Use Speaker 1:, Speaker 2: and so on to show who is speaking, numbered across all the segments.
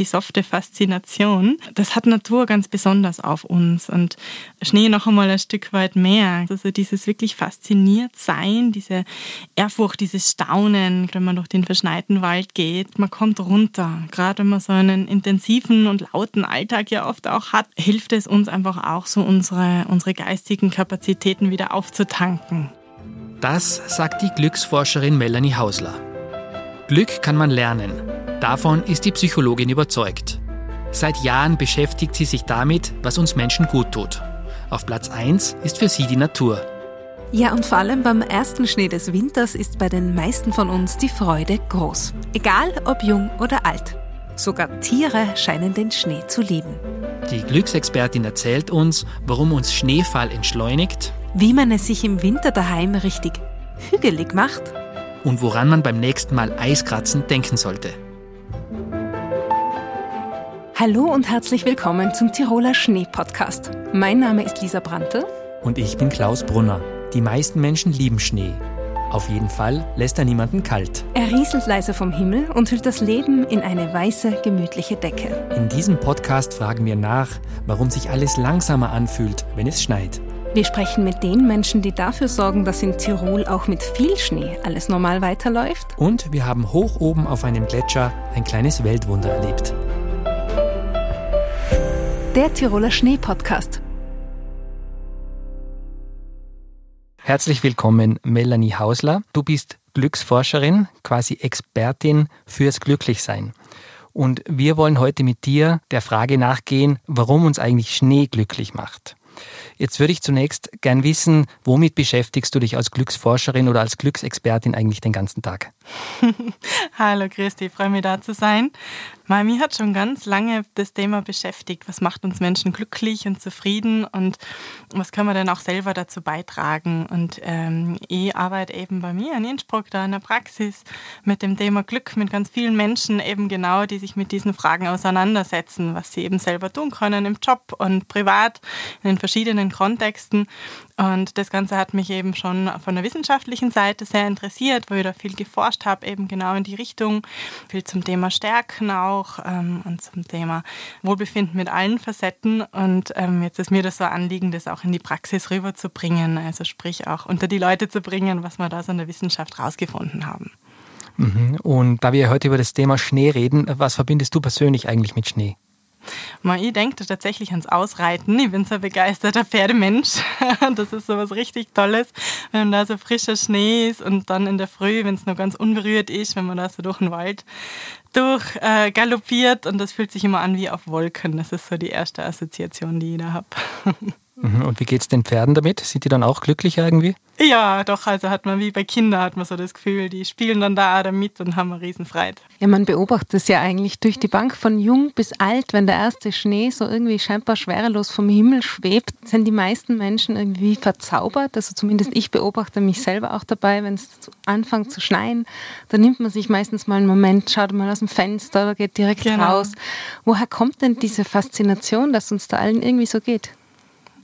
Speaker 1: die softe Faszination, das hat Natur ganz besonders auf uns und Schnee noch einmal ein Stück weit mehr. Also dieses wirklich fasziniert sein, diese Ehrfurcht, dieses Staunen, wenn man durch den verschneiten Wald geht, man kommt runter. Gerade wenn man so einen intensiven und lauten Alltag ja oft auch hat, hilft es uns einfach auch so unsere, unsere geistigen Kapazitäten wieder aufzutanken.
Speaker 2: Das sagt die Glücksforscherin Melanie Hausler. Glück kann man lernen. Davon ist die Psychologin überzeugt. Seit Jahren beschäftigt sie sich damit, was uns Menschen gut tut. Auf Platz 1 ist für sie die Natur.
Speaker 3: Ja, und vor allem beim ersten Schnee des Winters ist bei den meisten von uns die Freude groß. Egal ob jung oder alt. Sogar Tiere scheinen den Schnee zu lieben.
Speaker 2: Die Glücksexpertin erzählt uns, warum uns Schneefall entschleunigt,
Speaker 3: wie man es sich im Winter daheim richtig hügelig macht
Speaker 2: und woran man beim nächsten Mal Eiskratzen denken sollte.
Speaker 3: Hallo und herzlich willkommen zum Tiroler Schnee-Podcast. Mein Name ist Lisa Brandte.
Speaker 4: Und ich bin Klaus Brunner. Die meisten Menschen lieben Schnee. Auf jeden Fall lässt er niemanden kalt.
Speaker 3: Er rieselt leise vom Himmel und hüllt das Leben in eine weiße, gemütliche Decke.
Speaker 4: In diesem Podcast fragen wir nach, warum sich alles langsamer anfühlt, wenn es schneit.
Speaker 3: Wir sprechen mit den Menschen, die dafür sorgen, dass in Tirol auch mit viel Schnee alles normal weiterläuft.
Speaker 4: Und wir haben hoch oben auf einem Gletscher ein kleines Weltwunder erlebt
Speaker 3: der Tiroler Schnee-Podcast.
Speaker 4: Herzlich willkommen, Melanie Hausler. Du bist Glücksforscherin, quasi Expertin fürs Glücklichsein. Und wir wollen heute mit dir der Frage nachgehen, warum uns eigentlich Schnee glücklich macht. Jetzt würde ich zunächst gern wissen, womit beschäftigst du dich als Glücksforscherin oder als Glücksexpertin eigentlich den ganzen Tag?
Speaker 1: Hallo Christi, freue mich da zu sein. Mami hat schon ganz lange das Thema beschäftigt. Was macht uns Menschen glücklich und zufrieden und was können wir denn auch selber dazu beitragen? Und ähm, ich arbeite eben bei mir in Innsbruck da in der Praxis mit dem Thema Glück mit ganz vielen Menschen eben genau, die sich mit diesen Fragen auseinandersetzen, was sie eben selber tun können im Job und privat in den verschiedenen Kontexten. Und das Ganze hat mich eben schon von der wissenschaftlichen Seite sehr interessiert, wo ich da viel geforscht habe, eben genau in die Richtung, viel zum Thema Stärken auch ähm, und zum Thema Wohlbefinden mit allen Facetten. Und ähm, jetzt ist mir das so ein Anliegen, das auch in die Praxis rüberzubringen, also sprich auch unter die Leute zu bringen, was wir da so in der Wissenschaft rausgefunden haben.
Speaker 4: Mhm. Und da wir heute über das Thema Schnee reden, was verbindest du persönlich eigentlich mit Schnee?
Speaker 1: Ich denke tatsächlich ans Ausreiten. Ich bin so ein begeisterter Pferdemensch. Das ist so was richtig Tolles, wenn da so frischer Schnee ist und dann in der Früh, wenn es noch ganz unberührt ist, wenn man da so durch den Wald durch äh, galoppiert und das fühlt sich immer an wie auf Wolken. Das ist so die erste Assoziation, die ich da habe.
Speaker 4: Mhm. Und wie geht es den Pferden damit? Sind die dann auch glücklicher irgendwie?
Speaker 1: Ja, doch, also hat man wie bei Kindern hat man so das Gefühl, die spielen dann da damit und haben eine Riesenfreude.
Speaker 3: Ja, man beobachtet es ja eigentlich durch die Bank von jung bis alt, wenn der erste Schnee so irgendwie scheinbar schwerelos vom Himmel schwebt, sind die meisten Menschen irgendwie verzaubert. Also zumindest ich beobachte mich selber auch dabei, wenn es anfängt zu schneien, dann nimmt man sich meistens mal einen Moment, schaut mal aus dem Fenster oder geht direkt genau. raus. Woher kommt denn diese Faszination, dass uns da allen irgendwie so geht?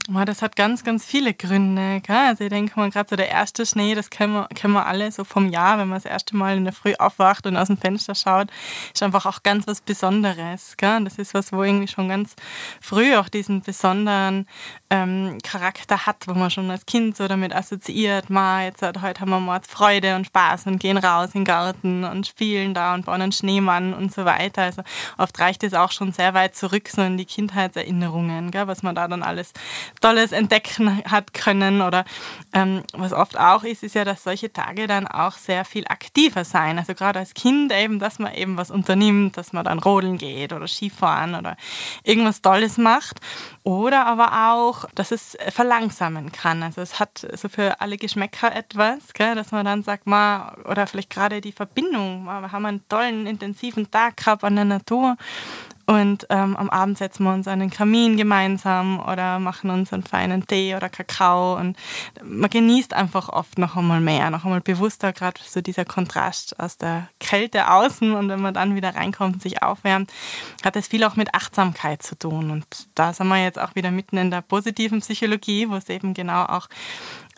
Speaker 1: Das hat ganz, ganz viele Gründe. Gell? Also ich denke mal, gerade so der erste Schnee, das kennen wir, kennen wir alle so vom Jahr, wenn man das erste Mal in der Früh aufwacht und aus dem Fenster schaut, ist einfach auch ganz was Besonderes. Gell? Das ist was, wo irgendwie schon ganz früh auch diesen besonderen ähm, Charakter hat, wo man schon als Kind so damit assoziiert, ma, jetzt heute haben wir mal Freude und Spaß und gehen raus in den Garten und spielen da und bauen einen Schneemann und so weiter. Also oft reicht es auch schon sehr weit zurück, so in die Kindheitserinnerungen, gell? was man da dann alles Tolles entdecken hat können. Oder ähm, was oft auch ist, ist ja, dass solche Tage dann auch sehr viel aktiver sein. Also gerade als Kind eben, dass man eben was unternimmt, dass man dann rodeln geht oder Skifahren oder irgendwas Tolles macht. Oder aber auch, dass es verlangsamen kann. Also es hat so für alle Geschmäcker etwas, gell, dass man dann sagt, ma, oder vielleicht gerade die Verbindung, ma, wir haben einen tollen, intensiven Tag gehabt an der Natur und ähm, am Abend setzen wir uns an den Kamin gemeinsam oder machen uns einen feinen Tee oder Kakao. Und man genießt einfach oft noch einmal mehr, noch einmal bewusster, gerade so dieser Kontrast aus der Kälte außen und wenn man dann wieder reinkommt und sich aufwärmt, hat das viel auch mit Achtsamkeit zu tun. Und da sind wir jetzt auch wieder mitten in der positiven Psychologie, wo es eben genau auch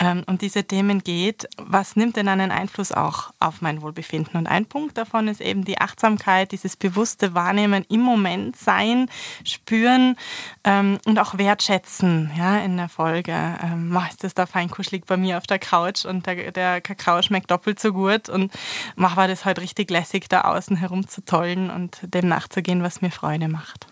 Speaker 1: ähm, um diese Themen geht, was nimmt denn einen Einfluss auch auf mein Wohlbefinden? Und ein Punkt davon ist eben die Achtsamkeit, dieses bewusste Wahrnehmen im Moment sein, spüren ähm, und auch wertschätzen ja, in der Folge. Ähm, ist das da fein kuschelig bei mir auf der Couch und der, der Kakao schmeckt doppelt so gut und mach war das halt richtig lässig, da außen herumzutollen und dem nachzugehen, was mir Freude macht.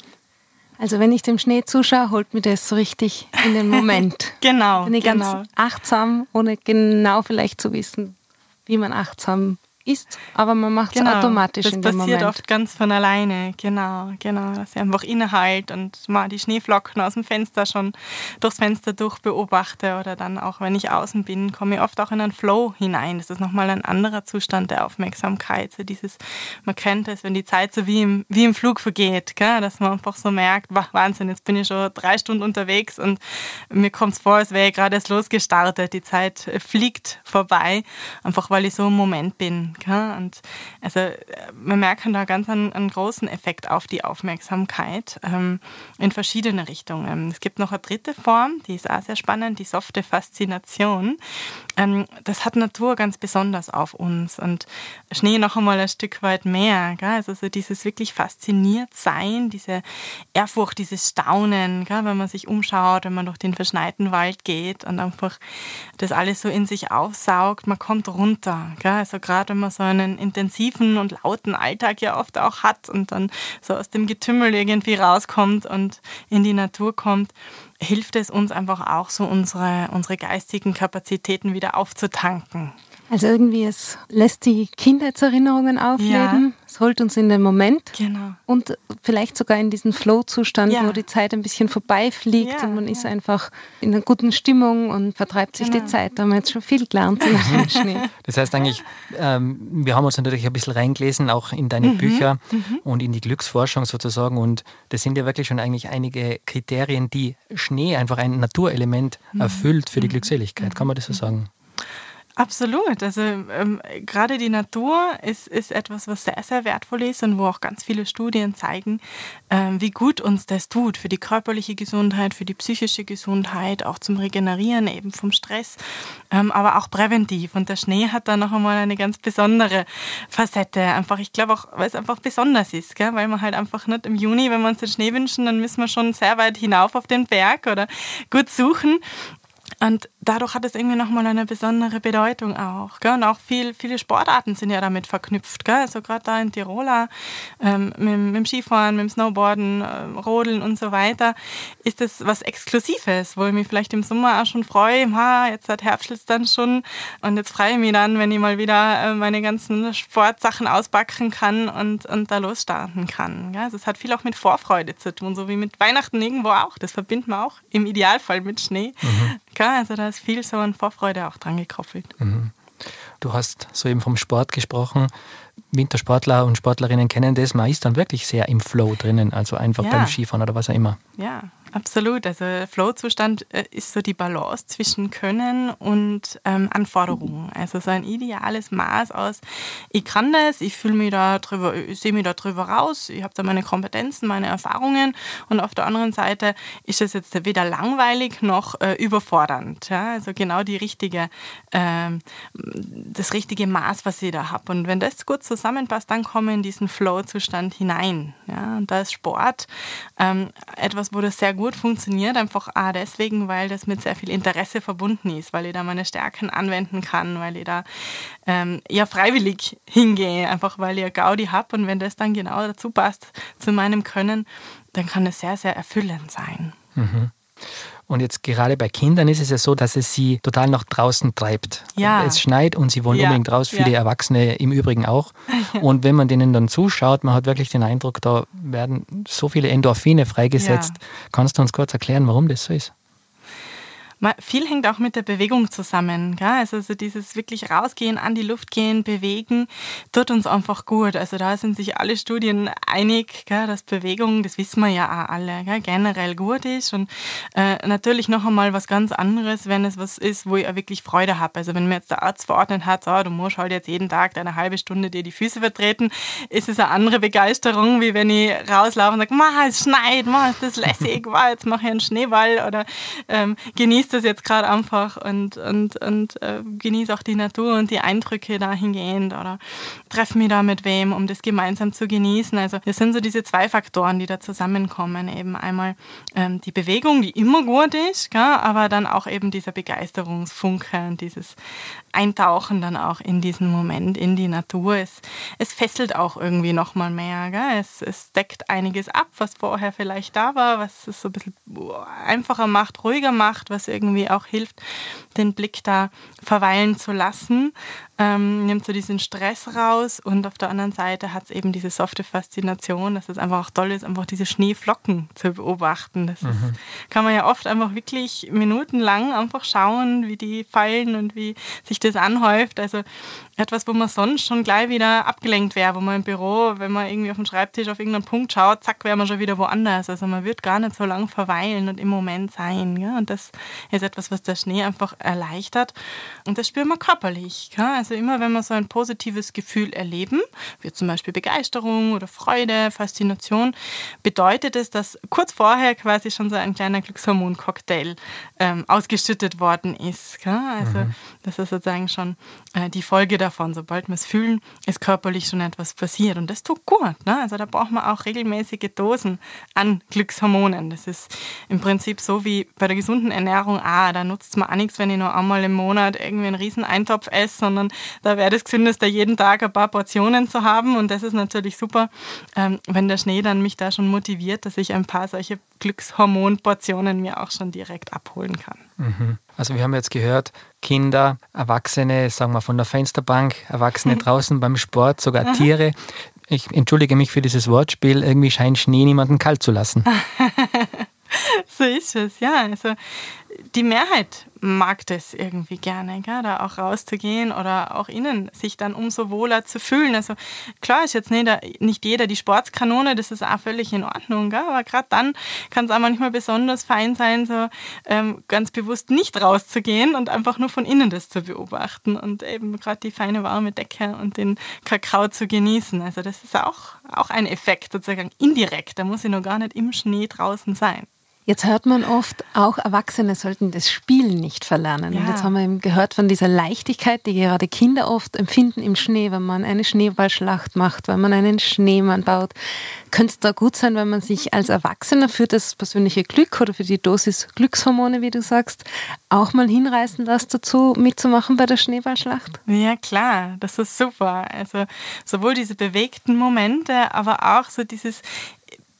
Speaker 3: Also wenn ich dem Schnee zuschaue, holt mir das so richtig in den Moment.
Speaker 1: genau.
Speaker 3: Bin ich
Speaker 1: genau.
Speaker 3: ganz achtsam, ohne genau vielleicht zu wissen, wie man achtsam ist, aber man macht es
Speaker 1: genau,
Speaker 3: automatisch
Speaker 1: das
Speaker 3: in dem
Speaker 1: passiert
Speaker 3: Moment.
Speaker 1: oft ganz von alleine, genau, genau, dass ich einfach innehalt und mal die Schneeflocken aus dem Fenster schon durchs Fenster durch beobachte oder dann auch, wenn ich außen bin, komme ich oft auch in einen Flow hinein. Das ist nochmal ein anderer Zustand der Aufmerksamkeit, so dieses, man kennt es, wenn die Zeit so wie im, wie im Flug vergeht, gell? dass man einfach so merkt, Wahnsinn, jetzt bin ich schon drei Stunden unterwegs und mir kommt es vor, als wäre ich gerade erst losgestartet, die Zeit fliegt vorbei, einfach weil ich so im Moment bin. Gell? Und also wir merken da ganz einen, einen großen Effekt auf die Aufmerksamkeit ähm, in verschiedene Richtungen. Es gibt noch eine dritte Form, die ist auch sehr spannend, die softe Faszination. Ähm, das hat Natur ganz besonders auf uns und Schnee noch einmal ein Stück weit mehr. Gell? Also so dieses wirklich fasziniert sein, diese Ehrfurcht, dieses Staunen, gell? wenn man sich umschaut, wenn man durch den verschneiten Wald geht und einfach das alles so in sich aufsaugt, man kommt runter. Gell? Also gerade wenn man so einen intensiven und lauten Alltag ja oft auch hat und dann so aus dem Getümmel irgendwie rauskommt und in die Natur kommt, hilft es uns einfach auch so unsere, unsere geistigen Kapazitäten wieder aufzutanken.
Speaker 3: Also irgendwie, es lässt die Kindheitserinnerungen aufleben, ja. es holt uns in den Moment
Speaker 1: genau.
Speaker 3: und vielleicht sogar in diesen Flow-Zustand, ja. wo die Zeit ein bisschen vorbeifliegt ja, und man ist einfach in einer guten Stimmung und vertreibt sich genau. die Zeit. Da haben wir jetzt schon viel gelernt in Schnee.
Speaker 4: Das heißt eigentlich, ähm, wir haben uns natürlich ein bisschen reingelesen, auch in deine mhm. Bücher mhm. und in die Glücksforschung sozusagen und das sind ja wirklich schon eigentlich einige Kriterien, die Schnee einfach ein Naturelement mhm. erfüllt für die mhm. Glückseligkeit. Kann man das so sagen?
Speaker 1: Absolut. Also ähm, gerade die Natur ist, ist etwas, was sehr, sehr wertvoll ist und wo auch ganz viele Studien zeigen, ähm, wie gut uns das tut für die körperliche Gesundheit, für die psychische Gesundheit, auch zum Regenerieren eben vom Stress, ähm, aber auch präventiv. Und der Schnee hat da noch einmal eine ganz besondere Facette. Einfach, ich glaube auch, weil es einfach besonders ist, gell? weil man halt einfach nicht im Juni, wenn wir uns den Schnee wünschen, dann müssen wir schon sehr weit hinauf auf den Berg oder gut suchen. Und dadurch hat es irgendwie nochmal eine besondere Bedeutung auch. Gell? Und auch viel, viele Sportarten sind ja damit verknüpft. Gell? Also gerade da in Tiroler ähm, mit, mit, dem Skifahren, mit dem Snowboarden, äh, Rodeln und so weiter, ist das was Exklusives, wo ich mich vielleicht im Sommer auch schon freue, ha, jetzt hat Herbst dann schon und jetzt freue ich mich dann, wenn ich mal wieder äh, meine ganzen Sportsachen auspacken kann und, und da losstarten kann. Gell? Also es hat viel auch mit Vorfreude zu tun, so wie mit Weihnachten irgendwo auch. Das verbindet man auch im Idealfall mit Schnee. Mhm. Also da ist viel so an Vorfreude auch dran gekoppelt. Mhm.
Speaker 4: Du hast soeben vom Sport gesprochen. Wintersportler und Sportlerinnen kennen das. Man ist dann wirklich sehr im Flow drinnen, also einfach ja. beim Skifahren oder was auch immer.
Speaker 1: Ja, Absolut. Also Flow-Zustand äh, ist so die Balance zwischen Können und ähm, Anforderungen. Also so ein ideales Maß aus, ich kann das, ich fühle mich da drüber, sehe mich da drüber raus, ich habe da meine Kompetenzen, meine Erfahrungen und auf der anderen Seite ist es jetzt weder langweilig noch äh, überfordernd. Ja? Also genau die richtige, äh, das richtige Maß, was ich da habe. Und wenn das gut zusammenpasst, dann komme ich in diesen Flow-Zustand hinein. Ja? Und da ist Sport ähm, etwas, wo das sehr gut gut funktioniert, einfach auch deswegen, weil das mit sehr viel Interesse verbunden ist, weil ich da meine Stärken anwenden kann, weil ich da ähm, eher freiwillig hingehe, einfach weil ich eine Gaudi habe und wenn das dann genau dazu passt zu meinem Können, dann kann es sehr, sehr erfüllend sein.
Speaker 4: Mhm. Und jetzt gerade bei Kindern ist es ja so, dass es sie total nach draußen treibt.
Speaker 1: Ja.
Speaker 4: Es schneit und sie wollen ja. unbedingt raus, viele ja. Erwachsene im Übrigen auch. Und wenn man denen dann zuschaut, man hat wirklich den Eindruck, da werden so viele Endorphine freigesetzt. Kannst du uns kurz erklären, warum das so ist?
Speaker 1: Viel hängt auch mit der Bewegung zusammen. Gell? Also, dieses wirklich rausgehen, an die Luft gehen, bewegen, tut uns einfach gut. Also da sind sich alle Studien einig, gell, dass Bewegung, das wissen wir ja auch alle, gell, generell gut ist. Und äh, natürlich noch einmal was ganz anderes, wenn es was ist, wo ich auch wirklich Freude habe. Also wenn mir jetzt der Arzt verordnet hat, so, du musst halt jetzt jeden Tag eine halbe Stunde dir die Füße vertreten, ist es eine andere Begeisterung, wie wenn ich rauslaufe und sage, es schneit, ma, ist das lässig, wow, jetzt mache ich einen Schneeball oder ähm, genieße genieße das jetzt gerade einfach und, und, und äh, genieße auch die Natur und die Eindrücke dahingehend oder treffe mich da mit wem, um das gemeinsam zu genießen. Also das sind so diese zwei Faktoren, die da zusammenkommen. Eben einmal ähm, die Bewegung, die immer gut ist, gell? aber dann auch eben dieser Begeisterungsfunke und dieses Eintauchen dann auch in diesen Moment, in die Natur. Es, es fesselt auch irgendwie nochmal mehr. Gell? Es, es deckt einiges ab, was vorher vielleicht da war, was es so ein bisschen einfacher macht, ruhiger macht, was irgendwie auch hilft, den Blick da verweilen zu lassen ähm, nimmt so diesen Stress raus und auf der anderen Seite hat es eben diese softe Faszination, dass es einfach auch toll ist, einfach diese Schneeflocken zu beobachten. Das mhm. ist, kann man ja oft einfach wirklich minutenlang einfach schauen, wie die fallen und wie sich das anhäuft. Also etwas, wo man sonst schon gleich wieder abgelenkt wäre, wo man im Büro, wenn man irgendwie auf dem Schreibtisch auf irgendeinen Punkt schaut, zack, wäre man schon wieder woanders. Also man wird gar nicht so lang verweilen und im Moment sein. Ja? Und das ist etwas, was der Schnee einfach erleichtert. Und das spürt man körperlich. Ja? Also immer, wenn wir so ein positives Gefühl erleben, wie zum Beispiel Begeisterung oder Freude, Faszination, bedeutet es, dass kurz vorher quasi schon so ein kleiner Glückshormoncocktail ähm, ausgeschüttet worden ist. Ja? Also mhm. das ist sozusagen schon äh, die Folge davon. Sobald wir es fühlen, ist körperlich schon etwas passiert. Und das tut gut. Ne? Also da braucht man auch regelmäßige Dosen an Glückshormonen. Das ist im Prinzip so wie bei der gesunden Ernährung. Ah, da nutzt es mir auch nichts, wenn ich nur einmal im Monat irgendwie einen riesen Eintopf esse, sondern da wäre das gesündeste, jeden Tag ein paar Portionen zu haben. Und das ist natürlich super, ähm, wenn der Schnee dann mich da schon motiviert, dass ich ein paar solche Glückshormonportionen mir auch schon direkt abholen kann.
Speaker 4: Mhm. Also wir haben jetzt gehört, Kinder, Erwachsene, sagen wir von der Fensterbank, Erwachsene mhm. draußen beim Sport, sogar. Tiere. Ich entschuldige mich für dieses Wortspiel, irgendwie scheint Schnee niemanden kalt zu lassen.
Speaker 1: so ist es, ja. Also die Mehrheit mag das irgendwie gerne, gell? da auch rauszugehen oder auch innen sich dann umso wohler zu fühlen. Also klar ist jetzt nicht, nicht jeder die Sportskanone, das ist auch völlig in Ordnung, gell? aber gerade dann kann es auch manchmal besonders fein sein, so ähm, ganz bewusst nicht rauszugehen und einfach nur von innen das zu beobachten und eben gerade die feine warme Decke und den Kakao zu genießen. Also das ist auch, auch ein Effekt sozusagen indirekt, da muss ich noch gar nicht im Schnee draußen sein.
Speaker 3: Jetzt hört man oft, auch Erwachsene sollten das Spielen nicht verlernen. Ja. Und jetzt haben wir eben gehört von dieser Leichtigkeit, die gerade Kinder oft empfinden im Schnee, wenn man eine Schneeballschlacht macht, wenn man einen Schneemann baut. Könnte es da gut sein, wenn man sich als Erwachsener für das persönliche Glück oder für die Dosis Glückshormone, wie du sagst, auch mal hinreißen lässt dazu, mitzumachen bei der Schneeballschlacht?
Speaker 1: Ja, klar, das ist super. Also sowohl diese bewegten Momente, aber auch so dieses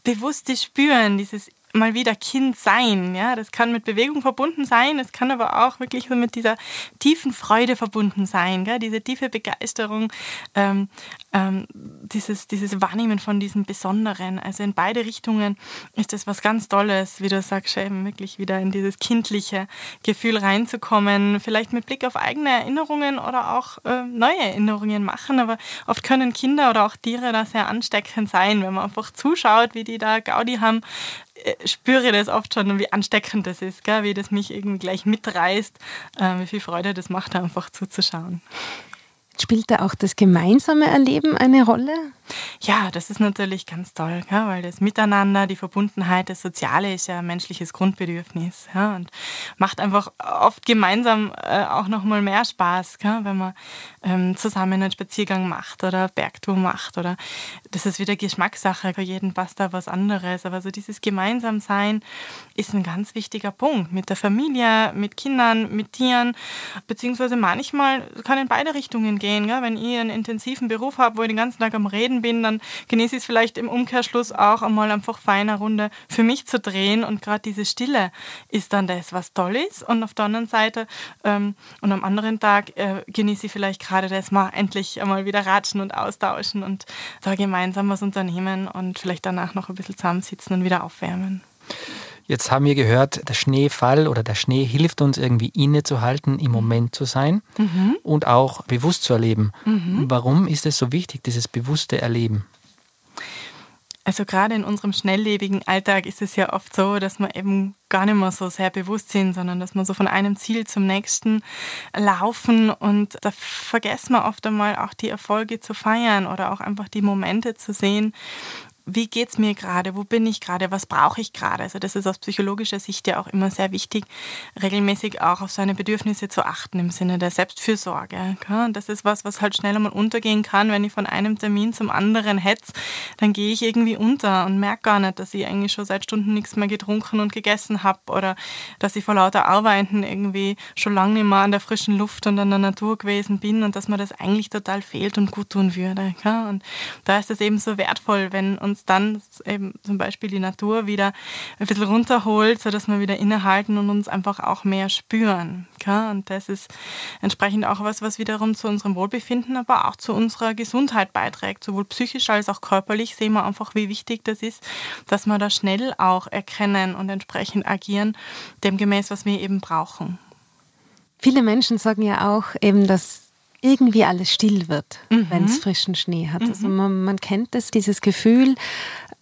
Speaker 1: bewusste Spüren, dieses mal wieder Kind sein. Ja, das kann mit Bewegung verbunden sein, es kann aber auch wirklich so mit dieser tiefen Freude verbunden sein, gell? diese tiefe Begeisterung, ähm, ähm, dieses, dieses Wahrnehmen von diesem Besonderen. Also in beide Richtungen ist das was ganz Tolles, wie du sagst, eben wirklich wieder in dieses kindliche Gefühl reinzukommen, vielleicht mit Blick auf eigene Erinnerungen oder auch äh, neue Erinnerungen machen. Aber oft können Kinder oder auch Tiere da sehr ansteckend sein, wenn man einfach zuschaut, wie die da Gaudi haben spüre das oft schon, wie ansteckend das ist, gell? wie das mich irgendwie gleich mitreißt, äh, wie viel Freude das macht, einfach zuzuschauen.
Speaker 3: Spielt da auch das gemeinsame Erleben eine Rolle?
Speaker 1: Ja, das ist natürlich ganz toll, ja, weil das Miteinander, die Verbundenheit, das Soziale ist ja ein menschliches Grundbedürfnis ja, und macht einfach oft gemeinsam äh, auch nochmal mehr Spaß, ja, wenn man ähm, zusammen einen Spaziergang macht oder Bergtour macht oder das ist wieder Geschmackssache, für jeden passt da was anderes, aber so dieses Gemeinsamsein ist ein ganz wichtiger Punkt mit der Familie, mit Kindern, mit Tieren, beziehungsweise manchmal kann in beide Richtungen gehen, ja, wenn ich einen intensiven Beruf habe, wo ich den ganzen Tag am Reden bin, dann genieße ich es vielleicht im Umkehrschluss auch einmal einfach feiner Runde für mich zu drehen. Und gerade diese Stille ist dann das, was toll ist. Und auf der anderen Seite ähm, und am anderen Tag äh, genieße ich vielleicht gerade das mal endlich einmal wieder ratschen und austauschen und da gemeinsam was unternehmen und vielleicht danach noch ein bisschen zusammensitzen und wieder aufwärmen.
Speaker 4: Jetzt haben wir gehört, der Schneefall oder der Schnee hilft uns irgendwie innezuhalten, im Moment zu sein mhm. und auch bewusst zu erleben. Mhm. Warum ist es so wichtig, dieses bewusste Erleben?
Speaker 1: Also gerade in unserem schnelllebigen Alltag ist es ja oft so, dass wir eben gar nicht mehr so sehr bewusst sind, sondern dass wir so von einem Ziel zum nächsten laufen und da vergessen wir oft einmal auch die Erfolge zu feiern oder auch einfach die Momente zu sehen, wie geht es mir gerade, wo bin ich gerade, was brauche ich gerade. Also das ist aus psychologischer Sicht ja auch immer sehr wichtig, regelmäßig auch auf seine Bedürfnisse zu achten im Sinne der Selbstfürsorge. Das ist was, was halt schneller mal untergehen kann, wenn ich von einem Termin zum anderen hetze, dann gehe ich irgendwie unter und merke gar nicht, dass ich eigentlich schon seit Stunden nichts mehr getrunken und gegessen habe oder dass ich vor lauter Arbeiten irgendwie schon lange nicht mehr an der frischen Luft und an der Natur gewesen bin und dass mir das eigentlich total fehlt und gut tun würde. Und da ist es eben so wertvoll, wenn uns dann eben zum Beispiel die Natur wieder ein bisschen runterholt, sodass wir wieder innehalten und uns einfach auch mehr spüren. Und das ist entsprechend auch was, was wiederum zu unserem Wohlbefinden, aber auch zu unserer Gesundheit beiträgt. Sowohl psychisch als auch körperlich sehen wir einfach, wie wichtig das ist, dass wir da schnell auch erkennen und entsprechend agieren, demgemäß, was wir eben brauchen.
Speaker 3: Viele Menschen sagen ja auch eben, dass irgendwie alles still wird, mhm. wenn es frischen Schnee hat. Also mhm. Also man, man, kennt das, dieses Gefühl,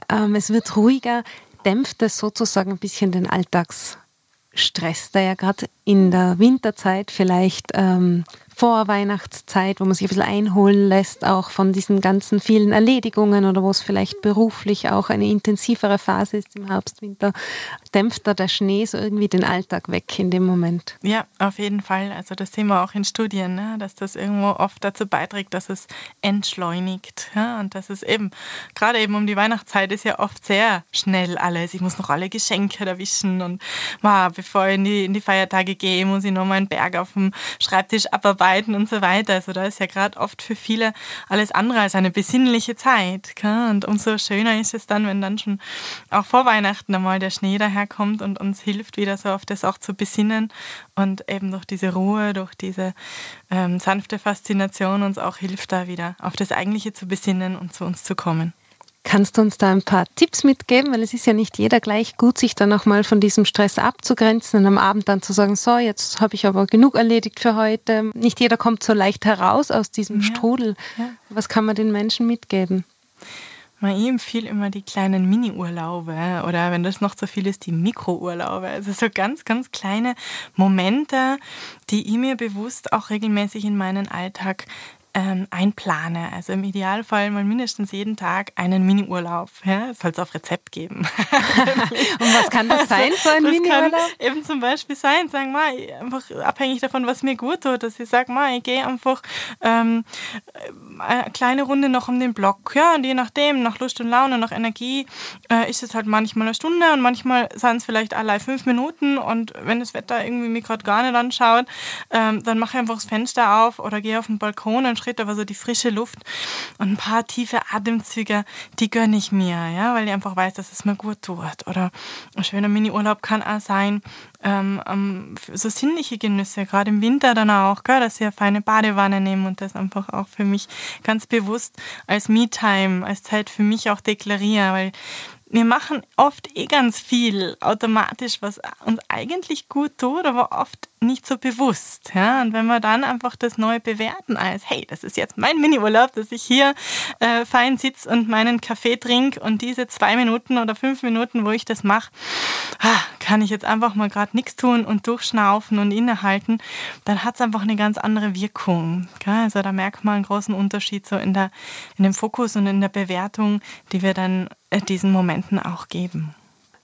Speaker 3: ähm, es wird ruhiger, dämpft es sozusagen ein bisschen den Alltagsstress, der ja gerade in der Winterzeit vielleicht ähm, Vorweihnachtszeit, wo man sich ein bisschen einholen lässt, auch von diesen ganzen vielen Erledigungen oder wo es vielleicht beruflich auch eine intensivere Phase ist im Herbst, Winter, dämpft da der Schnee so irgendwie den Alltag weg in dem Moment.
Speaker 1: Ja, auf jeden Fall. Also das sehen wir auch in Studien, ne? dass das irgendwo oft dazu beiträgt, dass es entschleunigt. Ja? Und dass es eben, gerade eben um die Weihnachtszeit ist ja oft sehr schnell alles. Ich muss noch alle Geschenke erwischen und wow, bevor ich in die, in die Feiertage gehe, muss ich noch mal einen Berg auf dem Schreibtisch abarbeiten arbeiten und so weiter. Also da ist ja gerade oft für viele alles andere als eine besinnliche Zeit. Gell? Und umso schöner ist es dann, wenn dann schon auch vor Weihnachten einmal der Schnee daherkommt und uns hilft, wieder so auf das auch zu besinnen und eben durch diese Ruhe, durch diese ähm, sanfte Faszination uns auch hilft, da wieder auf das Eigentliche zu besinnen und zu uns zu kommen.
Speaker 3: Kannst du uns da ein paar Tipps mitgeben? Weil es ist ja nicht jeder gleich gut, sich dann nochmal von diesem Stress abzugrenzen und am Abend dann zu sagen, so, jetzt habe ich aber genug erledigt für heute. Nicht jeder kommt so leicht heraus aus diesem ja. Strudel. Ja. Was kann man den Menschen mitgeben?
Speaker 1: Ich empfehle immer die kleinen Mini-Urlaube oder wenn das noch zu viel ist, die Mikrourlaube. Also so ganz, ganz kleine Momente, die ich mir bewusst auch regelmäßig in meinen Alltag ähm, einplane. Also im Idealfall mal mindestens jeden Tag einen Mini-Urlaub. Ja? Es soll es auf Rezept geben.
Speaker 3: Und was kann das sein, so ein Mini-Urlaub?
Speaker 1: eben zum Beispiel sein, sagen wir, einfach abhängig davon, was mir gut tut, dass ich sage, mal, ich gehe einfach ähm, eine kleine Runde noch um den Block. Ja, und je nachdem, nach Lust und Laune, nach Energie, äh, ist es halt manchmal eine Stunde und manchmal sind es vielleicht allein fünf Minuten. Und wenn das Wetter irgendwie mir gerade gar nicht anschaut, ähm, dann mache ich einfach das Fenster auf oder gehe auf den Balkon und Schritt, aber so die frische Luft und ein paar tiefe Atemzüge, die gönne ich mir, ja, weil ich einfach weiß, dass es mir gut tut. Oder ein schöner Mini-Urlaub kann auch sein, ähm, so sinnliche Genüsse, gerade im Winter dann auch, gell, dass ich eine feine Badewanne nehme und das einfach auch für mich ganz bewusst als Me-Time, als Zeit für mich auch deklariere, weil wir machen oft eh ganz viel automatisch, was uns eigentlich gut tut, aber oft nicht so bewusst. Ja? Und wenn wir dann einfach das neu bewerten als, hey, das ist jetzt mein Mini-Urlaub, dass ich hier äh, fein sitze und meinen Kaffee trinke und diese zwei Minuten oder fünf Minuten, wo ich das mache, kann ich jetzt einfach mal gerade nichts tun und durchschnaufen und innehalten, dann hat es einfach eine ganz andere Wirkung. Gell? Also da merkt man einen großen Unterschied so in, der, in dem Fokus und in der Bewertung, die wir dann äh, diesen Momenten auch geben.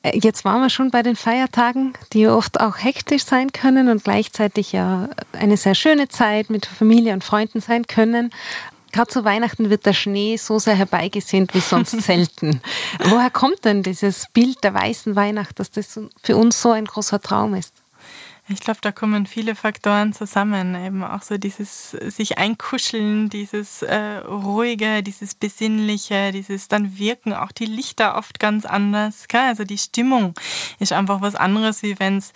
Speaker 3: Äh, jetzt waren wir schon bei den Feiertagen, die oft auch hektisch sein können und gleichzeitig ja eine sehr schöne Zeit mit Familie und Freunden sein können. Gerade zu Weihnachten wird der Schnee so sehr herbeigesehnt wie sonst selten. Woher kommt denn dieses Bild der weißen Weihnacht, dass das für uns so ein großer Traum ist?
Speaker 1: Ich glaube, da kommen viele Faktoren zusammen. Eben auch so dieses sich einkuscheln, dieses äh, ruhige, dieses besinnliche, dieses dann wirken, auch die Lichter oft ganz anders. Gell? Also die Stimmung ist einfach was anderes, wie wenn es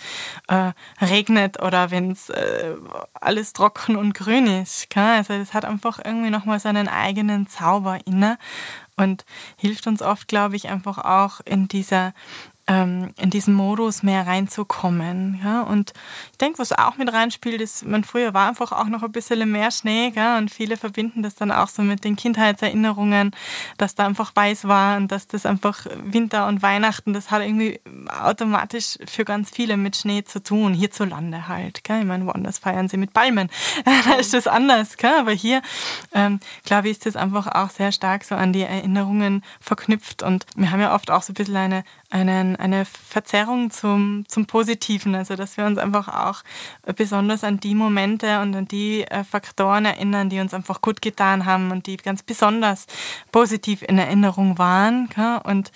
Speaker 1: äh, regnet oder wenn es äh, alles trocken und grün ist. Gell? Also das hat einfach irgendwie nochmal seinen eigenen Zauber inne und hilft uns oft, glaube ich, einfach auch in dieser ähm, in diesen Modus mehr reinzukommen. Ja? Und ich denke, was auch mit reinspielt, ist, man früher war einfach auch noch ein bisschen mehr Schnee gell? und viele verbinden das dann auch so mit den Kindheitserinnerungen, dass da einfach weiß war und dass das einfach Winter und Weihnachten, das hat irgendwie automatisch für ganz viele mit Schnee zu tun, hierzulande halt. Gell? Ich meine, woanders feiern sie mit Palmen, da ist das anders. Gell? Aber hier, ähm, glaube ich, ist das einfach auch sehr stark so an die Erinnerungen verknüpft und wir haben ja oft auch so ein bisschen eine einen, eine Verzerrung zum, zum Positiven. Also, dass wir uns einfach auch besonders an die Momente und an die äh, Faktoren erinnern, die uns einfach gut getan haben und die ganz besonders positiv in Erinnerung waren. Und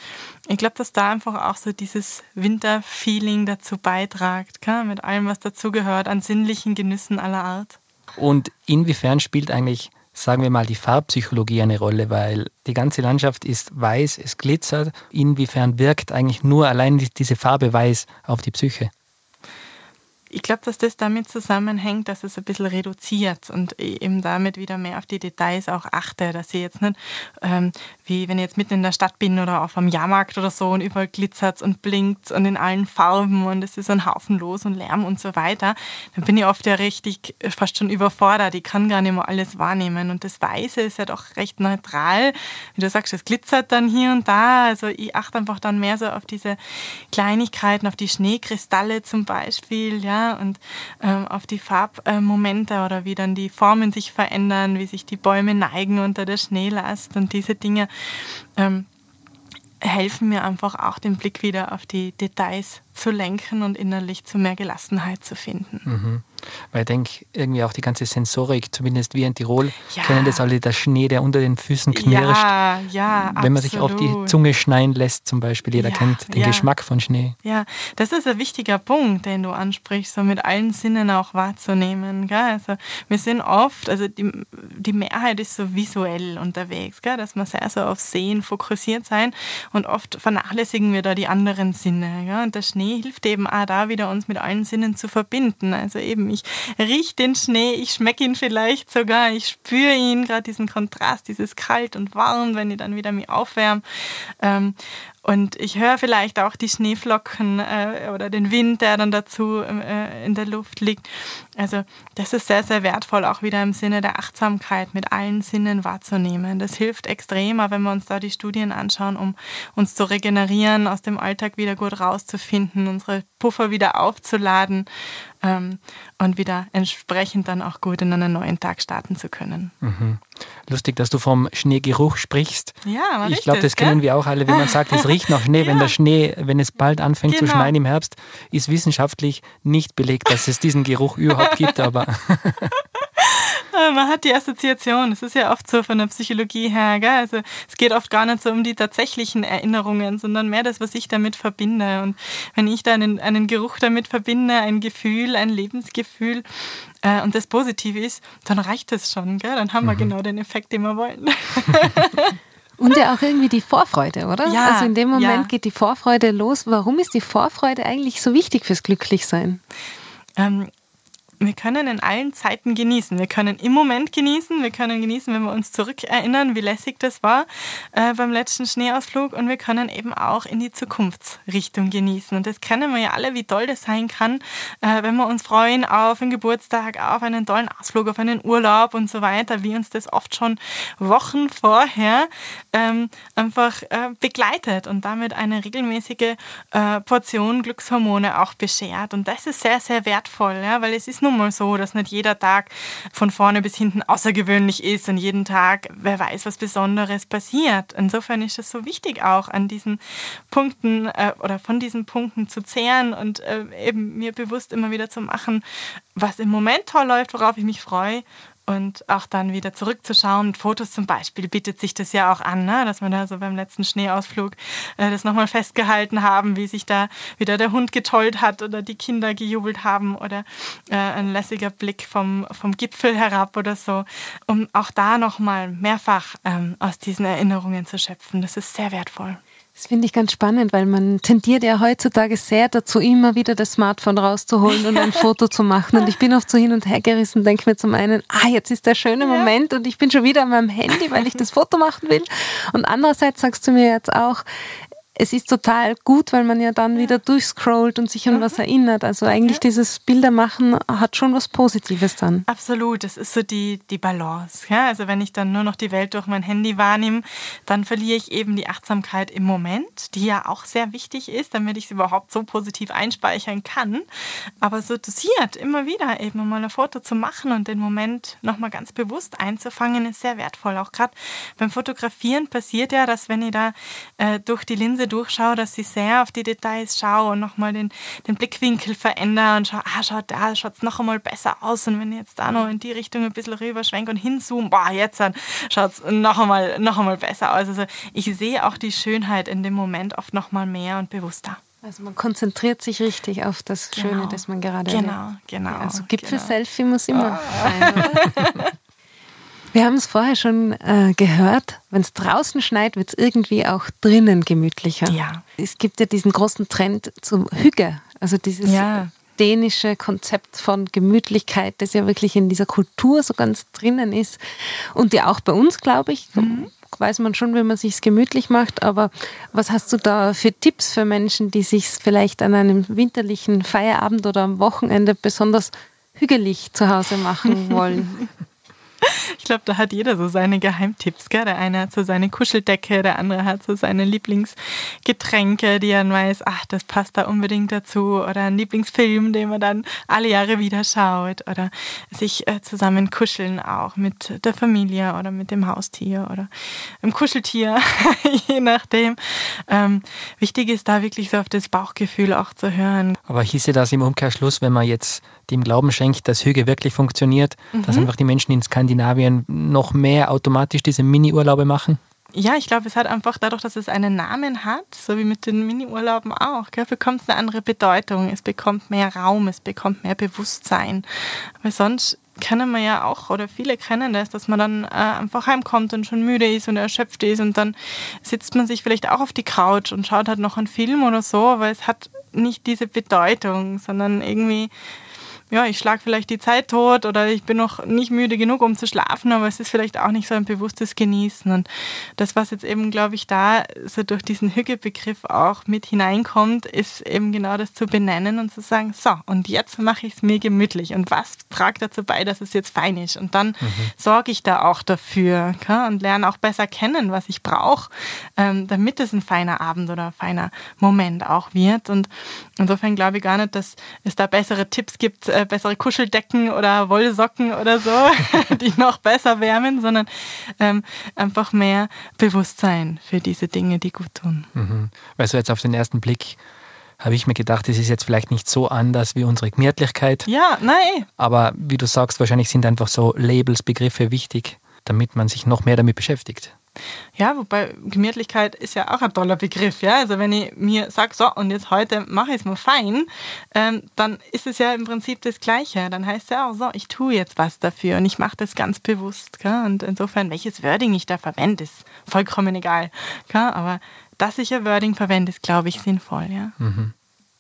Speaker 1: ich glaube, dass da einfach auch so dieses Winterfeeling dazu beiträgt, mit allem, was dazugehört, an sinnlichen Genüssen aller Art.
Speaker 4: Und inwiefern spielt eigentlich sagen wir mal, die Farbpsychologie eine Rolle, weil die ganze Landschaft ist weiß, es glitzert. Inwiefern wirkt eigentlich nur allein diese Farbe weiß auf die Psyche?
Speaker 1: Ich glaube, dass das damit zusammenhängt, dass es ein bisschen reduziert und eben damit wieder mehr auf die Details auch achte, dass ich jetzt nicht, ähm, wie wenn ich jetzt mitten in der Stadt bin oder auf einem Jahrmarkt oder so und überall glitzert und blinkt und in allen Farben und es ist ein Haufen los und Lärm und so weiter, dann bin ich oft ja richtig fast schon überfordert. Ich kann gar nicht mehr alles wahrnehmen und das Weiße ist ja doch recht neutral. Wie du sagst, es glitzert dann hier und da. Also ich achte einfach dann mehr so auf diese Kleinigkeiten, auf die Schneekristalle zum Beispiel, ja, und ähm, auf die Farbmomente oder wie dann die Formen sich verändern, wie sich die Bäume neigen unter der Schneelast und diese Dinge ähm, helfen mir einfach auch den Blick wieder auf die Details zu lenken und innerlich zu mehr Gelassenheit zu finden.
Speaker 4: Mhm. Weil ich denke, irgendwie auch die ganze Sensorik, zumindest wir in Tirol, ja. kennen das alle, der Schnee, der unter den Füßen knirscht. Ja, ja, Wenn man sich auf die Zunge schneien lässt, zum Beispiel, jeder ja, kennt den ja. Geschmack von Schnee.
Speaker 1: Ja, das ist ein wichtiger Punkt, den du ansprichst, so mit allen Sinnen auch wahrzunehmen. Gell? Also wir sind oft, also die, die Mehrheit ist so visuell unterwegs, gell? dass wir sehr so auf Sehen fokussiert sein und oft vernachlässigen wir da die anderen Sinne. Gell? Und der Schnee hilft eben auch da wieder, uns mit allen Sinnen zu verbinden. Also eben ich rieche den Schnee, ich schmecke ihn vielleicht sogar, ich spüre ihn, gerade diesen Kontrast, dieses kalt und warm, wenn ich dann wieder mich aufwärme. Ähm, und ich höre vielleicht auch die Schneeflocken äh, oder den Wind, der dann dazu äh, in der Luft liegt. Also das ist sehr, sehr wertvoll, auch wieder im Sinne der Achtsamkeit mit allen Sinnen wahrzunehmen. Das hilft extrem, wenn wir uns da die Studien anschauen, um uns zu regenerieren, aus dem Alltag wieder gut rauszufinden, unsere Puffer wieder aufzuladen ähm, und wieder entsprechend dann auch gut in einen neuen Tag starten zu können.
Speaker 4: Mhm. Lustig, dass du vom Schneegeruch sprichst.
Speaker 1: Ja, man
Speaker 4: Ich glaube, das kennen wir auch alle, wenn man sagt, es riecht nach Schnee, ja. wenn der Schnee, wenn es bald anfängt genau. zu schneien im Herbst, ist wissenschaftlich nicht belegt, dass es diesen Geruch überhaupt gibt, aber
Speaker 1: Man hat die Assoziation. Es ist ja oft so von der Psychologie her. Gell? Also es geht oft gar nicht so um die tatsächlichen Erinnerungen, sondern mehr das, was ich damit verbinde. Und wenn ich da einen, einen Geruch damit verbinde, ein Gefühl, ein Lebensgefühl äh, und das positiv ist, dann reicht das schon. Gell? Dann haben wir mhm. genau den Effekt, den wir wollen.
Speaker 3: Und ja auch irgendwie die Vorfreude, oder? Ja, also in dem Moment ja. geht die Vorfreude los. Warum ist die Vorfreude eigentlich so wichtig fürs Glücklichsein?
Speaker 1: Ähm, wir können in allen Zeiten genießen. Wir können im Moment genießen, wir können genießen, wenn wir uns zurückerinnern, wie lässig das war äh, beim letzten Schneeausflug und wir können eben auch in die Zukunftsrichtung genießen. Und das kennen wir ja alle, wie toll das sein kann, äh, wenn wir uns freuen auf einen Geburtstag, auf einen tollen Ausflug, auf einen Urlaub und so weiter, wie uns das oft schon Wochen vorher ähm, einfach äh, begleitet und damit eine regelmäßige äh, Portion Glückshormone auch beschert. Und das ist sehr, sehr wertvoll, ja, weil es ist nun mal so, dass nicht jeder Tag von vorne bis hinten außergewöhnlich ist und jeden Tag, wer weiß, was Besonderes passiert. Insofern ist es so wichtig auch an diesen Punkten äh, oder von diesen Punkten zu zehren und äh, eben mir bewusst immer wieder zu machen, was im Moment toll läuft, worauf ich mich freue und auch dann wieder zurückzuschauen. Fotos zum Beispiel bietet sich das ja auch an, ne? dass wir da so beim letzten Schneeausflug äh, das nochmal festgehalten haben, wie sich da wieder der Hund getollt hat oder die Kinder gejubelt haben oder äh, ein lässiger Blick vom, vom Gipfel herab oder so, um auch da nochmal mehrfach ähm, aus diesen Erinnerungen zu schöpfen. Das ist sehr wertvoll.
Speaker 3: Das finde ich ganz spannend, weil man tendiert ja heutzutage sehr dazu, immer wieder das Smartphone rauszuholen und ein Foto zu machen. Und ich bin oft so hin und her gerissen, denke mir zum einen, ah, jetzt ist der schöne Moment und ich bin schon wieder an meinem Handy, weil ich das Foto machen will. Und andererseits sagst du mir jetzt auch, es ist total gut, weil man ja dann wieder durchscrollt und sich an was erinnert. Also eigentlich dieses Bildermachen hat schon was Positives dann.
Speaker 1: Absolut, das ist so die, die Balance. Ja? Also wenn ich dann nur noch die Welt durch mein Handy wahrnehme, dann verliere ich eben die Achtsamkeit im Moment, die ja auch sehr wichtig ist, damit ich sie überhaupt so positiv einspeichern kann. Aber so dosiert immer wieder eben mal ein Foto zu machen und den Moment nochmal ganz bewusst einzufangen, ist sehr wertvoll. Auch gerade beim Fotografieren passiert ja, dass wenn ich da äh, durch die Linse durchschaue, dass ich sehr auf die Details schaue und nochmal den, den Blickwinkel verändere und schaue, ah, schaut, da schaut es noch einmal besser aus. Und wenn ich jetzt da noch in die Richtung ein bisschen rüberschwenke und hinzoome, boah, jetzt schaut es noch einmal, noch einmal besser aus. Also ich sehe auch die Schönheit in dem Moment oft noch mal mehr und bewusster.
Speaker 3: Also man konzentriert sich richtig auf das Schöne, genau. das man gerade
Speaker 1: Genau, erlebt. genau.
Speaker 3: Also Gipfelselfie genau. muss immer oh. sein? Wir haben es vorher schon äh, gehört, wenn es draußen schneit, wird es irgendwie auch drinnen gemütlicher.
Speaker 1: Ja.
Speaker 3: Es gibt ja diesen großen Trend zum Hüge, also dieses ja. dänische Konzept von Gemütlichkeit, das ja wirklich in dieser Kultur so ganz drinnen ist und ja auch bei uns, glaube ich, mhm. weiß man schon, wenn man sich gemütlich macht. Aber was hast du da für Tipps für Menschen, die sich vielleicht an einem winterlichen Feierabend oder am Wochenende besonders hügelig zu Hause machen wollen?
Speaker 1: Ich glaube, da hat jeder so seine Geheimtipps. Gell? Der eine hat so seine Kuscheldecke, der andere hat so seine Lieblingsgetränke, die er weiß, ach, das passt da unbedingt dazu. Oder ein Lieblingsfilm, den man dann alle Jahre wieder schaut. Oder sich äh, zusammen kuscheln auch mit der Familie oder mit dem Haustier oder dem Kuscheltier, je nachdem. Ähm, wichtig ist da wirklich so auf das Bauchgefühl auch zu hören.
Speaker 4: Aber hieße das im Umkehrschluss, wenn man jetzt dem Glauben schenkt, dass Hüge wirklich funktioniert, mhm. dass einfach die Menschen in Skandinavien noch mehr automatisch diese Mini-Urlaube machen?
Speaker 1: Ja, ich glaube, es hat einfach dadurch, dass es einen Namen hat, so wie mit den Mini-Urlauben auch, gell, bekommt es eine andere Bedeutung. Es bekommt mehr Raum, es bekommt mehr Bewusstsein. Weil sonst kennen wir ja auch, oder viele kennen das, dass man dann äh, einfach heimkommt und schon müde ist und erschöpft ist und dann sitzt man sich vielleicht auch auf die Couch und schaut halt noch einen Film oder so, aber es hat nicht diese Bedeutung, sondern irgendwie ja, ich schlage vielleicht die Zeit tot oder ich bin noch nicht müde genug, um zu schlafen, aber es ist vielleicht auch nicht so ein bewusstes Genießen. Und das, was jetzt eben, glaube ich, da so durch diesen Hügge-Begriff auch mit hineinkommt, ist eben genau das zu benennen und zu sagen, so, und jetzt mache ich es mir gemütlich. Und was tragt dazu bei, dass es jetzt fein ist? Und dann mhm. sorge ich da auch dafür okay? und lerne auch besser kennen, was ich brauche, ähm, damit es ein feiner Abend oder ein feiner Moment auch wird. Und insofern glaube ich gar nicht, dass es da bessere Tipps gibt, äh, bessere Kuscheldecken oder Wollsocken oder so, die noch besser wärmen, sondern ähm, einfach mehr Bewusstsein für diese Dinge, die gut tun.
Speaker 4: Mhm. Weil so jetzt auf den ersten Blick habe ich mir gedacht, es ist jetzt vielleicht nicht so anders wie unsere Gemütlichkeit.
Speaker 1: Ja, nein.
Speaker 4: Aber wie du sagst, wahrscheinlich sind einfach so Labels, Begriffe wichtig, damit man sich noch mehr damit beschäftigt.
Speaker 1: Ja, wobei Gemütlichkeit ist ja auch ein toller Begriff. Ja? Also wenn ich mir sage, so und jetzt heute mache ich es mal fein, ähm, dann ist es ja im Prinzip das Gleiche. Dann heißt es ja auch so, ich tue jetzt was dafür und ich mache das ganz bewusst. Gell? Und insofern, welches Wording ich da verwende, ist vollkommen egal. Gell? Aber dass ich ein Wording verwende, ist, glaube ich, sinnvoll. Ja?
Speaker 4: Mhm.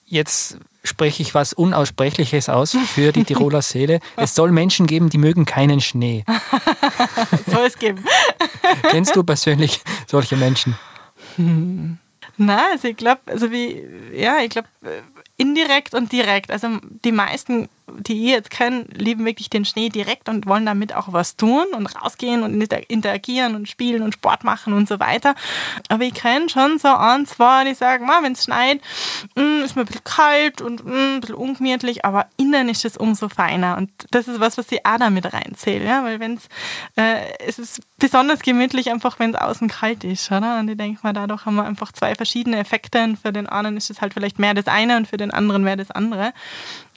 Speaker 4: Jetzt spreche ich was Unaussprechliches aus für die Tiroler Seele. Es soll Menschen geben, die mögen keinen Schnee.
Speaker 1: soll es geben.
Speaker 4: Kennst du persönlich solche Menschen?
Speaker 1: Hm. Na, also ich glaube, also wie, ja, ich glaube, indirekt und direkt. Also die meisten, die ich jetzt kenne, lieben wirklich den Schnee direkt und wollen damit auch was tun und rausgehen und interagieren und spielen und Sport machen und so weiter. Aber ich kenne schon so ein, zwei, die sagen, wenn es schneit, mm, ist mir ein bisschen kalt und mm, ein bisschen ungemütlich, aber innen ist es umso feiner. Und das ist was, was die auch mit reinzählt. Ja? Weil wenn äh, es ist besonders gemütlich einfach, wenn es außen kalt ist. Oder? Und ich denke mal, dadurch haben wir einfach zwei verschiedene Effekte. Und für den einen ist es halt vielleicht mehr das eine und für den anderen mehr das andere.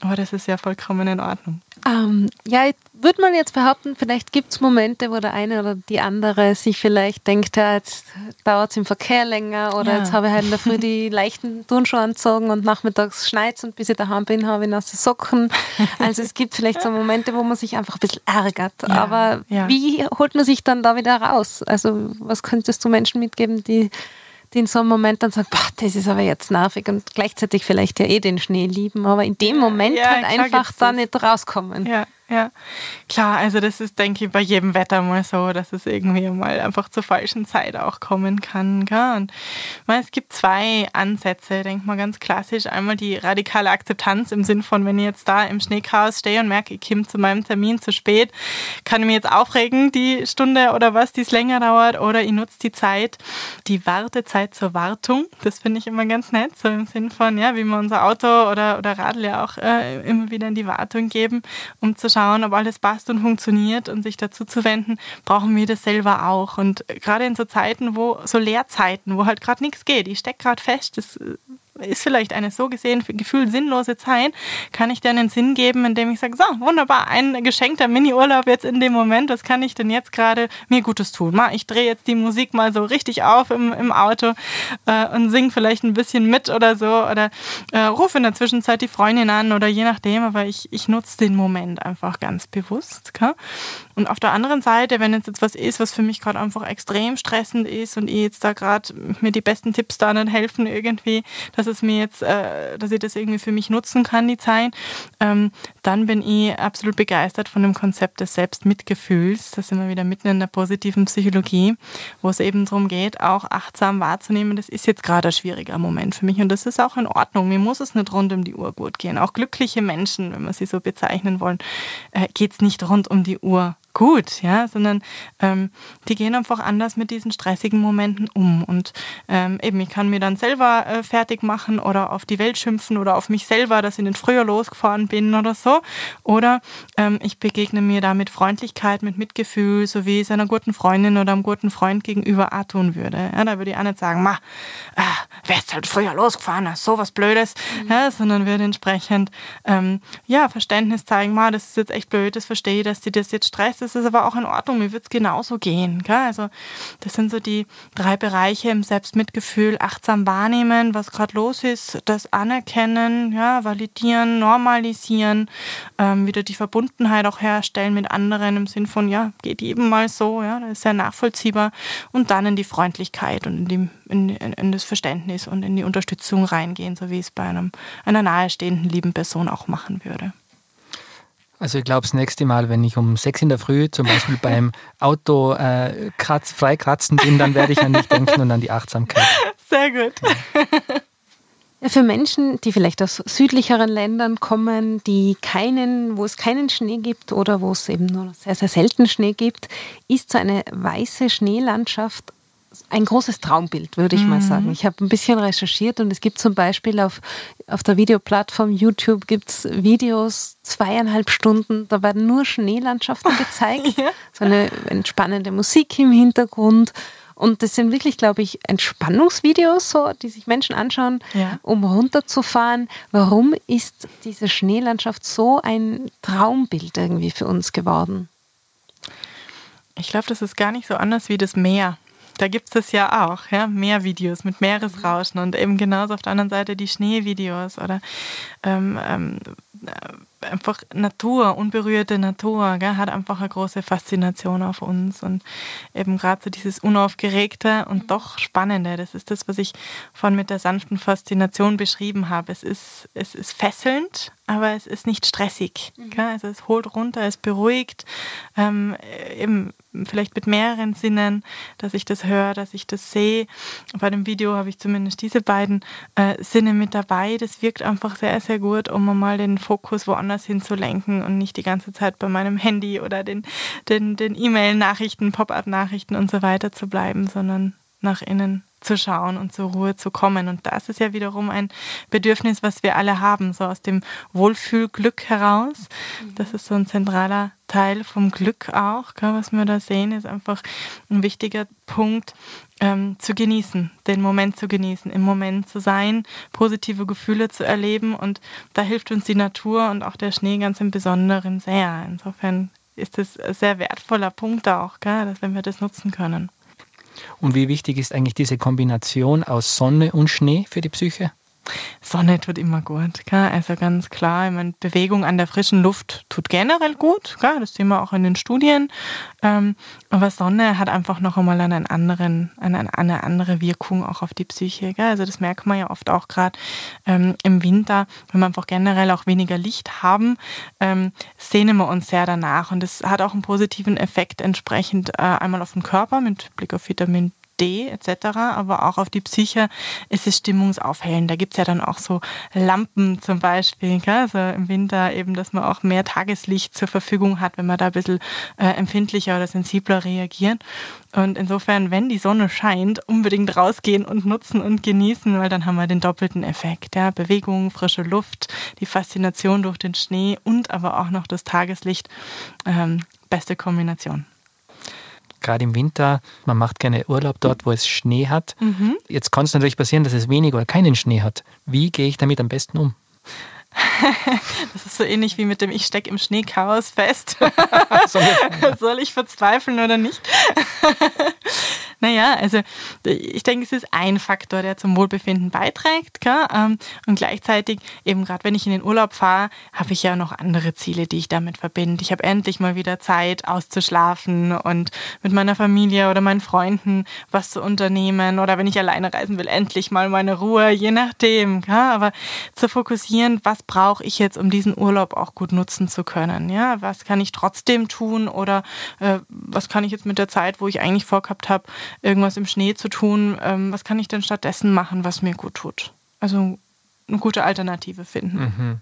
Speaker 1: Aber das ist ja vollkommen in Ordnung.
Speaker 3: Ähm, ja, würde man jetzt behaupten, vielleicht gibt es Momente, wo der eine oder die andere sich vielleicht denkt, ja, jetzt dauert es im Verkehr länger oder ja. jetzt habe ich halt in der Früh die leichten Turnschuhe angezogen und nachmittags schneit und bis ich daheim bin, habe ich nasse Socken. Also es gibt vielleicht so Momente, wo man sich einfach ein bisschen ärgert. Ja. Aber wie holt man sich dann da wieder raus? Also was könntest du Menschen mitgeben, die die in so einem Moment dann sagen, boah, das ist aber jetzt nervig und gleichzeitig vielleicht ja eh den Schnee lieben, aber in dem Moment ja, halt einfach da nicht rauskommen.
Speaker 1: Ja. Ja. Klar, also das ist, denke ich, bei jedem Wetter mal so, dass es irgendwie mal einfach zur falschen Zeit auch kommen kann. Gell? Und meine, es gibt zwei Ansätze, denke mal ganz klassisch. Einmal die radikale Akzeptanz im Sinn von, wenn ich jetzt da im Schneechaos stehe und merke, ich komme zu meinem Termin zu spät, kann ich mich jetzt aufregen, die Stunde oder was, die es länger dauert, oder ich nutze die Zeit, die Wartezeit zur Wartung. Das finde ich immer ganz nett, so im Sinn von, ja, wie wir unser Auto oder, oder Radl auch äh, immer wieder in die Wartung geben, um zu schauen, ob alles passt und funktioniert und sich dazu zu wenden, brauchen wir das selber auch. Und gerade in so Zeiten, wo, so Leerzeiten, wo halt gerade nichts geht, ich stecke gerade fest, das ist vielleicht eine so gesehen gefühlt sinnlose Zeit, kann ich dir einen Sinn geben, indem ich sage, so, wunderbar, ein geschenkter Mini-Urlaub jetzt in dem Moment, was kann ich denn jetzt gerade mir Gutes tun? Ich drehe jetzt die Musik mal so richtig auf im, im Auto äh, und singe vielleicht ein bisschen mit oder so oder äh, rufe in der Zwischenzeit die Freundin an oder je nachdem, aber ich, ich nutze den Moment einfach ganz bewusst. Gell? Und auf der anderen Seite, wenn jetzt was ist, was für mich gerade einfach extrem stressend ist und ich jetzt da gerade mir die besten Tipps da nicht helfen irgendwie, dass es mir jetzt, äh, dass ich das irgendwie für mich nutzen kann, die Zeit, ähm, dann bin ich absolut begeistert von dem Konzept des Selbstmitgefühls. Da sind wir wieder mitten in der positiven Psychologie, wo es eben darum geht, auch achtsam wahrzunehmen, das ist jetzt gerade ein schwieriger Moment für mich und das ist auch in Ordnung. Mir muss es nicht rund um die Uhr gut gehen. Auch glückliche Menschen, wenn wir sie so bezeichnen wollen, äh, geht es nicht rund um die Uhr gut, ja, sondern ähm, die gehen einfach anders mit diesen stressigen Momenten um. Und ähm, eben, ich kann mir dann selber äh, fertig machen oder auf die Welt schimpfen oder auf mich selber, dass ich nicht früher losgefahren bin oder so. Oder ähm, ich begegne mir da mit Freundlichkeit, mit Mitgefühl, so wie es einer guten Freundin oder einem guten Freund gegenüber auch tun würde. Ja, da würde ich auch nicht sagen, ma, ah, wärst halt früher losgefahren, so was Blödes, mhm. ja, sondern würde entsprechend ähm, ja, Verständnis zeigen, ma, das ist jetzt echt blöd, das verstehe ich, dass dir das jetzt stresst das ist aber auch in Ordnung, mir wird es genauso gehen. Gell? Also das sind so die drei Bereiche im Selbstmitgefühl, achtsam wahrnehmen, was gerade los ist, das anerkennen, ja, validieren, normalisieren, ähm, wieder die Verbundenheit auch herstellen mit anderen im Sinn von, ja, geht jedem mal so, ja, das ist sehr nachvollziehbar und dann in die Freundlichkeit und in, die, in, in das Verständnis und in die Unterstützung reingehen, so wie es bei einem, einer nahestehenden lieben Person auch machen würde.
Speaker 4: Also ich glaube, das nächste Mal, wenn ich um sechs in der Früh zum Beispiel beim Auto äh, kratz, freikratzen bin, dann werde ich an dich denken und an die Achtsamkeit.
Speaker 1: Sehr gut.
Speaker 3: Ja, für Menschen, die vielleicht aus südlicheren Ländern kommen, die keinen, wo es keinen Schnee gibt oder wo es eben nur sehr, sehr selten Schnee gibt, ist so eine weiße Schneelandschaft ein großes Traumbild, würde ich mhm. mal sagen. Ich habe ein bisschen recherchiert und es gibt zum Beispiel auf, auf der Videoplattform YouTube gibt's Videos, zweieinhalb Stunden, da werden nur Schneelandschaften gezeigt, ja. so eine entspannende Musik im Hintergrund. Und das sind wirklich, glaube ich, Entspannungsvideos, so, die sich Menschen anschauen, ja. um runterzufahren. Warum ist diese Schneelandschaft so ein Traumbild irgendwie für uns geworden?
Speaker 1: Ich glaube, das ist gar nicht so anders wie das Meer da gibt es das ja auch, ja, Meervideos mit Meeresrauschen und eben genauso auf der anderen Seite die Schneevideos oder ähm, ähm, einfach Natur, unberührte Natur, gell, hat einfach eine große Faszination auf uns und eben gerade so dieses Unaufgeregte und doch Spannende, das ist das, was ich von mit der sanften Faszination beschrieben habe. Es ist, es ist fesselnd, aber es ist nicht stressig. Mhm. Also es holt runter, es beruhigt, ähm, eben vielleicht mit mehreren Sinnen, dass ich das höre, dass ich das sehe. Bei dem Video habe ich zumindest diese beiden äh, Sinne mit dabei. Das wirkt einfach sehr, sehr gut, um mal den Fokus woanders hinzulenken und nicht die ganze Zeit bei meinem Handy oder den, den, den E-Mail-Nachrichten, Pop-up-Nachrichten und so weiter zu bleiben, sondern nach innen zu schauen und zur Ruhe zu kommen. Und das ist ja wiederum ein Bedürfnis, was wir alle haben, so aus dem Wohlfühlglück heraus. Das ist so ein zentraler Teil vom Glück auch, was wir da sehen, ist einfach ein wichtiger Punkt, ähm, zu genießen, den Moment zu genießen, im Moment zu sein, positive Gefühle zu erleben. Und da hilft uns die Natur und auch der Schnee ganz im Besonderen sehr. Insofern ist es ein sehr wertvoller Punkt auch, gell, dass wenn wir das nutzen können.
Speaker 4: Und wie wichtig ist eigentlich diese Kombination aus Sonne und Schnee für die Psyche?
Speaker 1: Sonne tut immer gut. Gell? Also ganz klar, ich meine, Bewegung an der frischen Luft tut generell gut. Gell? Das sehen wir auch in den Studien. Ähm, aber Sonne hat einfach noch einmal einen anderen, eine, eine andere Wirkung auch auf die Psyche. Gell? Also das merkt man ja oft auch gerade ähm, im Winter, wenn wir einfach generell auch weniger Licht haben, ähm, sehnen wir uns sehr danach. Und das hat auch einen positiven Effekt entsprechend äh, einmal auf den Körper mit Blick auf Vitamin D etc., aber auch auf die Psyche ist es stimmungsaufhellend. Da gibt es ja dann auch so Lampen zum Beispiel, gell? also im Winter eben, dass man auch mehr Tageslicht zur Verfügung hat, wenn man da ein bisschen äh, empfindlicher oder sensibler reagiert. Und insofern, wenn die Sonne scheint, unbedingt rausgehen und nutzen und genießen, weil dann haben wir den doppelten Effekt. Ja? Bewegung, frische Luft, die Faszination durch den Schnee und aber auch noch das Tageslicht. Ähm, beste Kombination
Speaker 4: gerade im Winter, man macht gerne Urlaub dort, wo es Schnee hat. Mhm. Jetzt kann es natürlich passieren, dass es wenig oder keinen Schnee hat. Wie gehe ich damit am besten um?
Speaker 1: das ist so ähnlich wie mit dem Ich stecke im Schneechaos fest. Soll ich verzweifeln oder nicht? Naja, also ich denke, es ist ein Faktor, der zum Wohlbefinden beiträgt. Gell? Ähm, und gleichzeitig, eben gerade wenn ich in den Urlaub fahre, habe ich ja noch andere Ziele, die ich damit verbinde. Ich habe endlich mal wieder Zeit auszuschlafen und mit meiner Familie oder meinen Freunden was zu unternehmen. Oder wenn ich alleine reisen will, endlich mal meine Ruhe, je nachdem. Gell? Aber zu fokussieren, was brauche ich jetzt, um diesen Urlaub auch gut nutzen zu können? Ja, was kann ich trotzdem tun oder äh, was kann ich jetzt mit der Zeit, wo ich eigentlich vorgehabt habe, irgendwas im Schnee zu tun. Ähm, was kann ich denn stattdessen machen, was mir gut tut? Also eine gute Alternative finden. Mhm.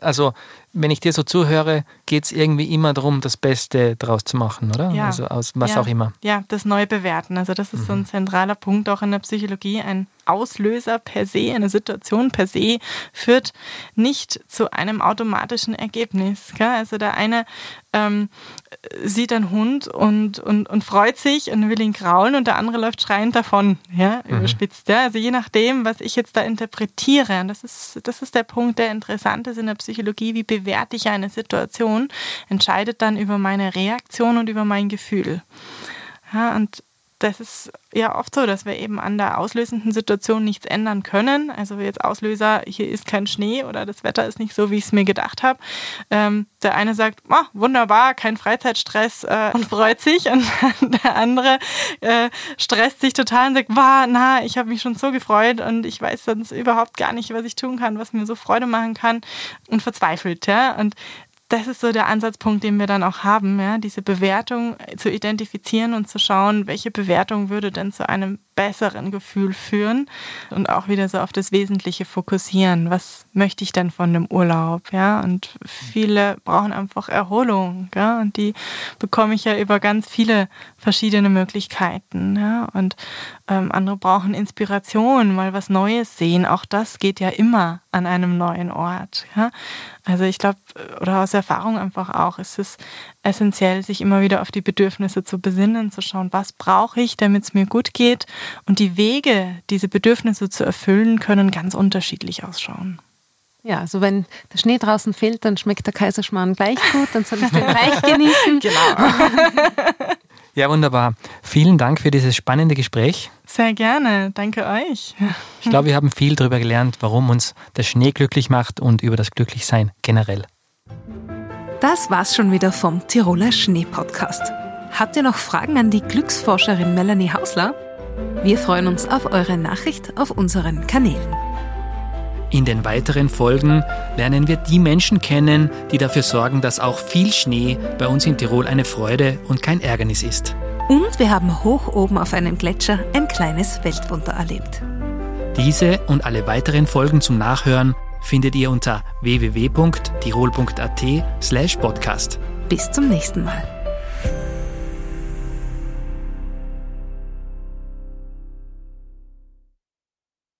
Speaker 4: Also, wenn ich dir so zuhöre, geht es irgendwie immer darum, das Beste draus zu machen, oder?
Speaker 1: Ja.
Speaker 4: Also aus was
Speaker 1: ja.
Speaker 4: auch immer.
Speaker 1: Ja, das Neubewerten. Also, das ist mhm. so ein mhm. zentraler Punkt auch in der Psychologie. Ein Auslöser per se, eine Situation per se, führt nicht zu einem automatischen Ergebnis. Gell? Also, der eine ähm, sieht einen Hund und, und, und freut sich und will ihn kraulen und der andere läuft schreiend davon, ja, mhm. überspitzt. Ja? Also je nachdem, was ich jetzt da interpretiere, und das ist, das ist der Punkt, der interessant ist in der Psychologie, wie bewerte ich eine Situation, entscheidet dann über meine Reaktion und über mein Gefühl. Ja, und das ist ja oft so, dass wir eben an der auslösenden Situation nichts ändern können. Also jetzt Auslöser, hier ist kein Schnee oder das Wetter ist nicht so, wie ich es mir gedacht habe. Ähm, der eine sagt, oh, wunderbar, kein Freizeitstress äh, und freut sich. Und der andere äh, stresst sich total und sagt, wow, na, ich habe mich schon so gefreut und ich weiß sonst überhaupt gar nicht, was ich tun kann, was mir so Freude machen kann und verzweifelt. Ja? Und das ist so der Ansatzpunkt, den wir dann auch haben, ja, diese Bewertung zu identifizieren und zu schauen, welche Bewertung würde denn zu einem besseren Gefühl führen und auch wieder so auf das Wesentliche fokussieren. Was möchte ich denn von dem Urlaub? Ja, und viele brauchen einfach Erholung, ja, und die bekomme ich ja über ganz viele verschiedene Möglichkeiten, ja, und ähm, andere brauchen Inspiration, mal was Neues sehen. Auch das geht ja immer an einem neuen Ort, ja. Also ich glaube, oder aus Erfahrung einfach auch, ist es essentiell, sich immer wieder auf die Bedürfnisse zu besinnen, zu schauen, was brauche ich, damit es mir gut geht. Und die Wege, diese Bedürfnisse zu erfüllen, können ganz unterschiedlich ausschauen.
Speaker 3: Ja, also wenn der Schnee draußen fehlt, dann schmeckt der Kaiserschmarrn gleich gut, dann soll ich den gleich genießen.
Speaker 1: Genau.
Speaker 4: ja, wunderbar. Vielen Dank für dieses spannende Gespräch.
Speaker 1: Sehr gerne, danke euch.
Speaker 4: Ich glaube, wir haben viel darüber gelernt, warum uns der Schnee glücklich macht und über das Glücklichsein generell.
Speaker 5: Das war's schon wieder vom Tiroler Schnee-Podcast. Habt ihr noch Fragen an die Glücksforscherin Melanie Hausler? Wir freuen uns auf eure Nachricht auf unseren Kanälen.
Speaker 2: In den weiteren Folgen lernen wir die Menschen kennen, die dafür sorgen, dass auch viel Schnee bei uns in Tirol eine Freude und kein Ärgernis ist.
Speaker 5: Und wir haben hoch oben auf einem Gletscher ein kleines Weltwunder erlebt.
Speaker 2: Diese und alle weiteren Folgen zum Nachhören findet ihr unter www.tirol.at/podcast.
Speaker 5: Bis zum nächsten Mal.